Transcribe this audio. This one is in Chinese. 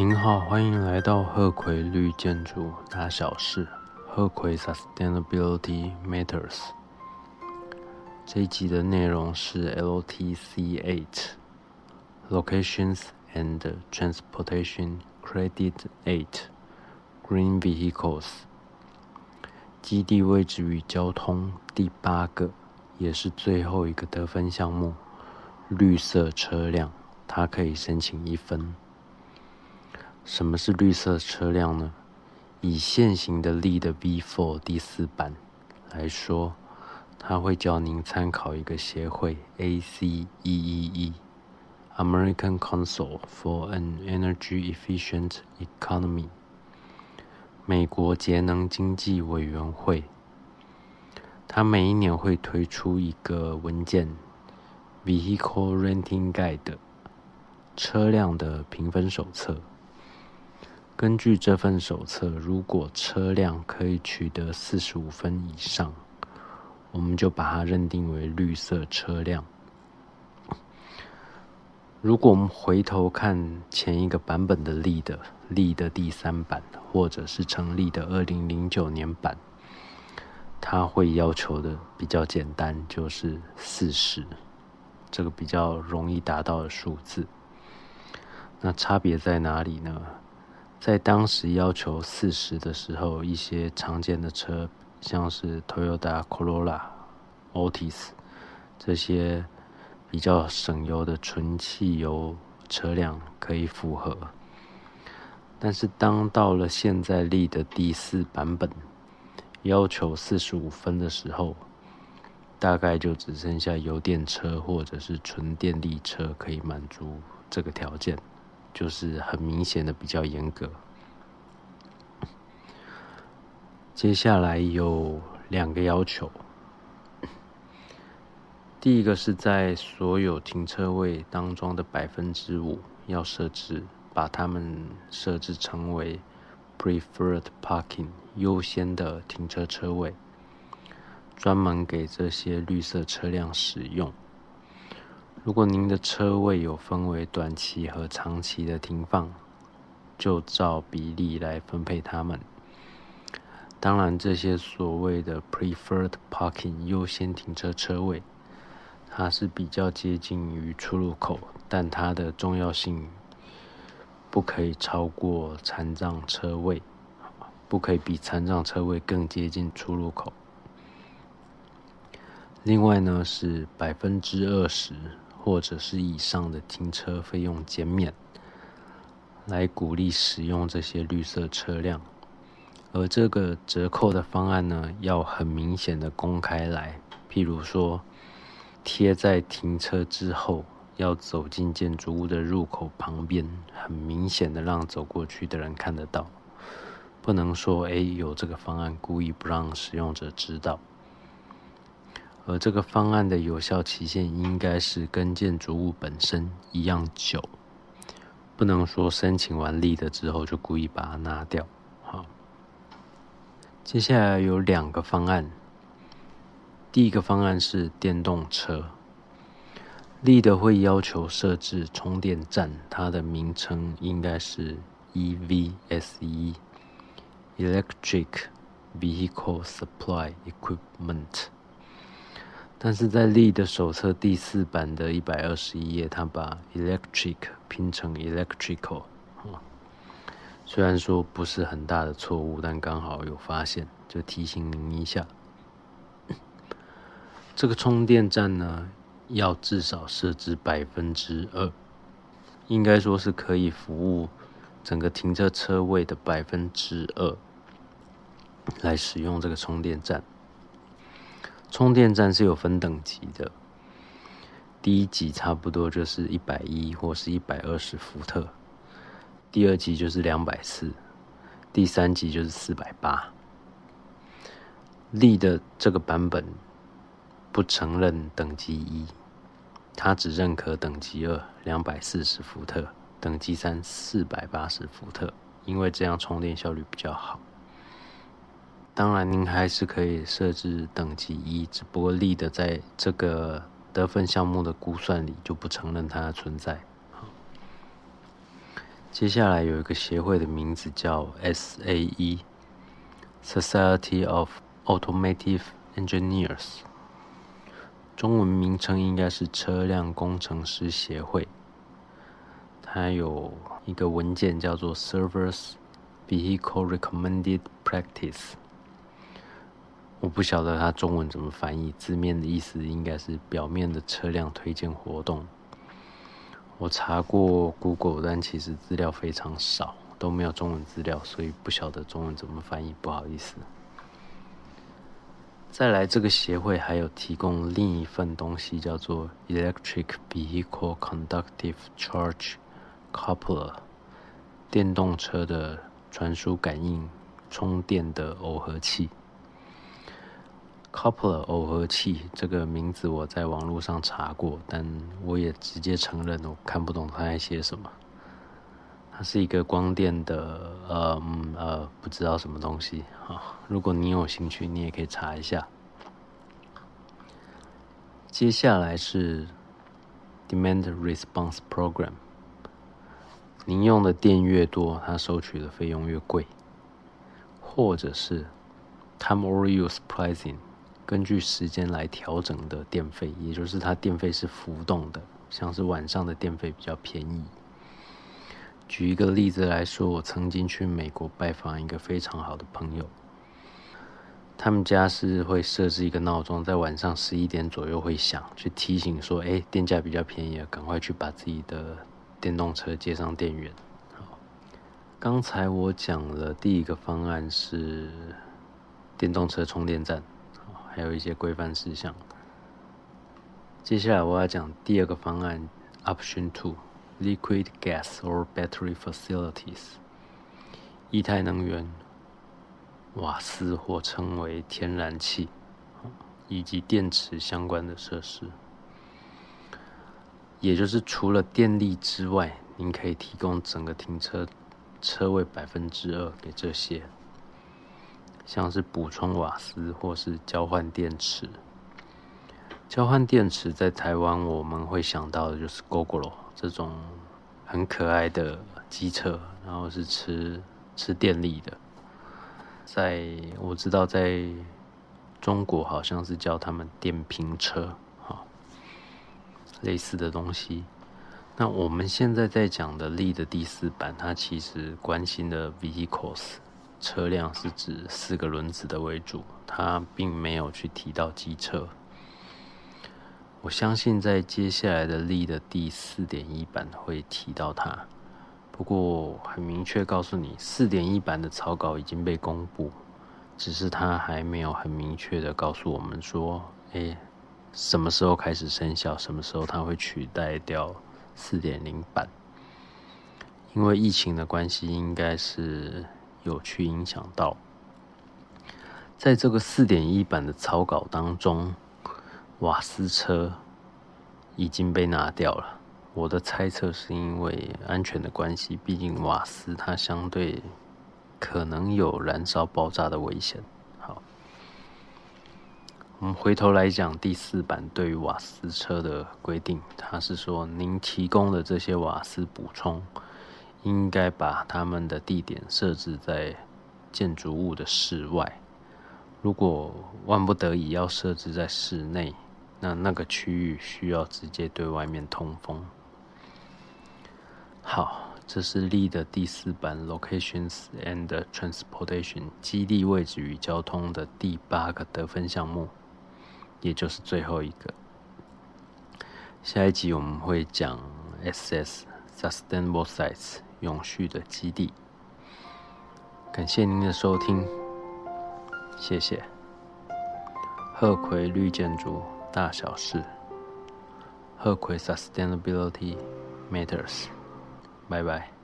您好，欢迎来到鹤葵绿建筑大小事。鹤葵 Sustainability Matters。这一集的内容是 LTC Eight Locations and Transportation Credit Eight Green Vehicles。基地位置与交通第八个，也是最后一个得分项目——绿色车辆，它可以申请一分。什么是绿色车辆呢？以现行的力的 V4 第四版来说，它会叫您参考一个协会 ACEEE（American Council for an Energy Efficient Economy），美国节能经济委员会。它每一年会推出一个文件 （Vehicle Renting Guide），车辆的评分手册。根据这份手册，如果车辆可以取得四十五分以上，我们就把它认定为绿色车辆。如果我们回头看前一个版本的力的力的第三版，或者是成立的二零零九年版，它会要求的比较简单，就是四十，这个比较容易达到的数字。那差别在哪里呢？在当时要求四十的时候，一些常见的车，像是 Toyota Corolla、Altis 这些比较省油的纯汽油车辆可以符合。但是当到了现在力的第四版本，要求四十五分的时候，大概就只剩下油电车或者是纯电力车可以满足这个条件。就是很明显的比较严格。接下来有两个要求，第一个是在所有停车位当中的百分之五要设置，把它们设置成为 preferred parking 优先的停车车位，专门给这些绿色车辆使用。如果您的车位有分为短期和长期的停放，就照比例来分配它们。当然，这些所谓的 preferred parking 优先停车车位，它是比较接近于出入口，但它的重要性不可以超过残障车位，不可以比残障车位更接近出入口。另外呢，是百分之二十。或者是以上的停车费用减免，来鼓励使用这些绿色车辆。而这个折扣的方案呢，要很明显的公开来，譬如说贴在停车之后，要走进建筑物的入口旁边，很明显的让走过去的人看得到。不能说哎有这个方案，故意不让使用者知道。而这个方案的有效期限应该是跟建筑物本身一样久，不能说申请完立的之后就故意把它拿掉。好，接下来有两个方案，第一个方案是电动车，立的会要求设置充电站，它的名称应该是 EVSE（Electric Vehicle Supply Equipment）。但是在力的手册第四版的一百二十一页，他把 electric 拼成 electrical，虽然说不是很大的错误，但刚好有发现，就提醒您一下。这个充电站呢，要至少设置百分之二，应该说是可以服务整个停车车位的百分之二，来使用这个充电站。充电站是有分等级的，第一级差不多就是一百一或是一百二十伏特，第二级就是两百四，第三级就是四百八。力的这个版本不承认等级一，它只认可等级二两百四十伏特，等级三四百八十伏特，因为这样充电效率比较好。当然，您还是可以设置等级一，只不过立的在这个得分项目的估算里就不承认它的存在。接下来有一个协会的名字叫 SAE，Society of Automotive Engineers，中文名称应该是车辆工程师协会。它有一个文件叫做 Servers Vehicle Recommended Practice，我不晓得它中文怎么翻译，字面的意思应该是表面的车辆推荐活动。我查过 Google，但其实资料非常少，都没有中文资料，所以不晓得中文怎么翻译，不好意思。再来，这个协会还有提供另一份东西，叫做 Electric Vehicle Conductive Charge Coupler，电动车的传输感应充电的耦合器。Coupler 耦合器这个名字我在网络上查过，但我也直接承认我看不懂它在写什么。它是一个光电的，呃呃，不知道什么东西啊。如果你有兴趣，你也可以查一下。接下来是 Demand Response Program。您用的电越多，它收取的费用越贵，或者是 Time or Use Pricing。根据时间来调整的电费，也就是它电费是浮动的，像是晚上的电费比较便宜。举一个例子来说，我曾经去美国拜访一个非常好的朋友，他们家是会设置一个闹钟，在晚上十一点左右会响，去提醒说：“哎，电价比较便宜，赶快去把自己的电动车接上电源。”，刚才我讲了第一个方案是电动车充电站。还有一些规范事项。接下来我要讲第二个方案，Option Two：Liquid Gas or Battery Facilities，液态能源、瓦斯或称为天然气，以及电池相关的设施。也就是除了电力之外，您可以提供整个停车车位百分之二给这些。像是补充瓦斯或是交换电池，交换电池在台湾我们会想到的就是 GoGo 这种很可爱的机车，然后是吃吃电力的。在我知道在中国好像是叫他们电瓶车，哈，类似的东西。那我们现在在讲的力的第四版，它其实关心的 vehicles。车辆是指四个轮子的为主，它并没有去提到机车。我相信在接下来的力的第四点一版会提到它。不过很明确告诉你，四点一版的草稿已经被公布，只是它还没有很明确的告诉我们说，哎，什么时候开始生效，什么时候它会取代掉四点零版。因为疫情的关系，应该是。有去影响到，在这个四点一版的草稿当中，瓦斯车已经被拿掉了。我的猜测是因为安全的关系，毕竟瓦斯它相对可能有燃烧爆炸的危险。好，我们回头来讲第四版对于瓦斯车的规定，它是说您提供的这些瓦斯补充。应该把他们的地点设置在建筑物的室外。如果万不得已要设置在室内，那那个区域需要直接对外面通风。好，这是力的第四版 Locations and Transportation 基地位置与交通的第八个得分项目，也就是最后一个。下一集我们会讲 SS Sustainable Sites。永续的基地，感谢您的收听，谢谢。鹤葵绿建筑大小事，鹤葵 Sustainability Matters，拜拜。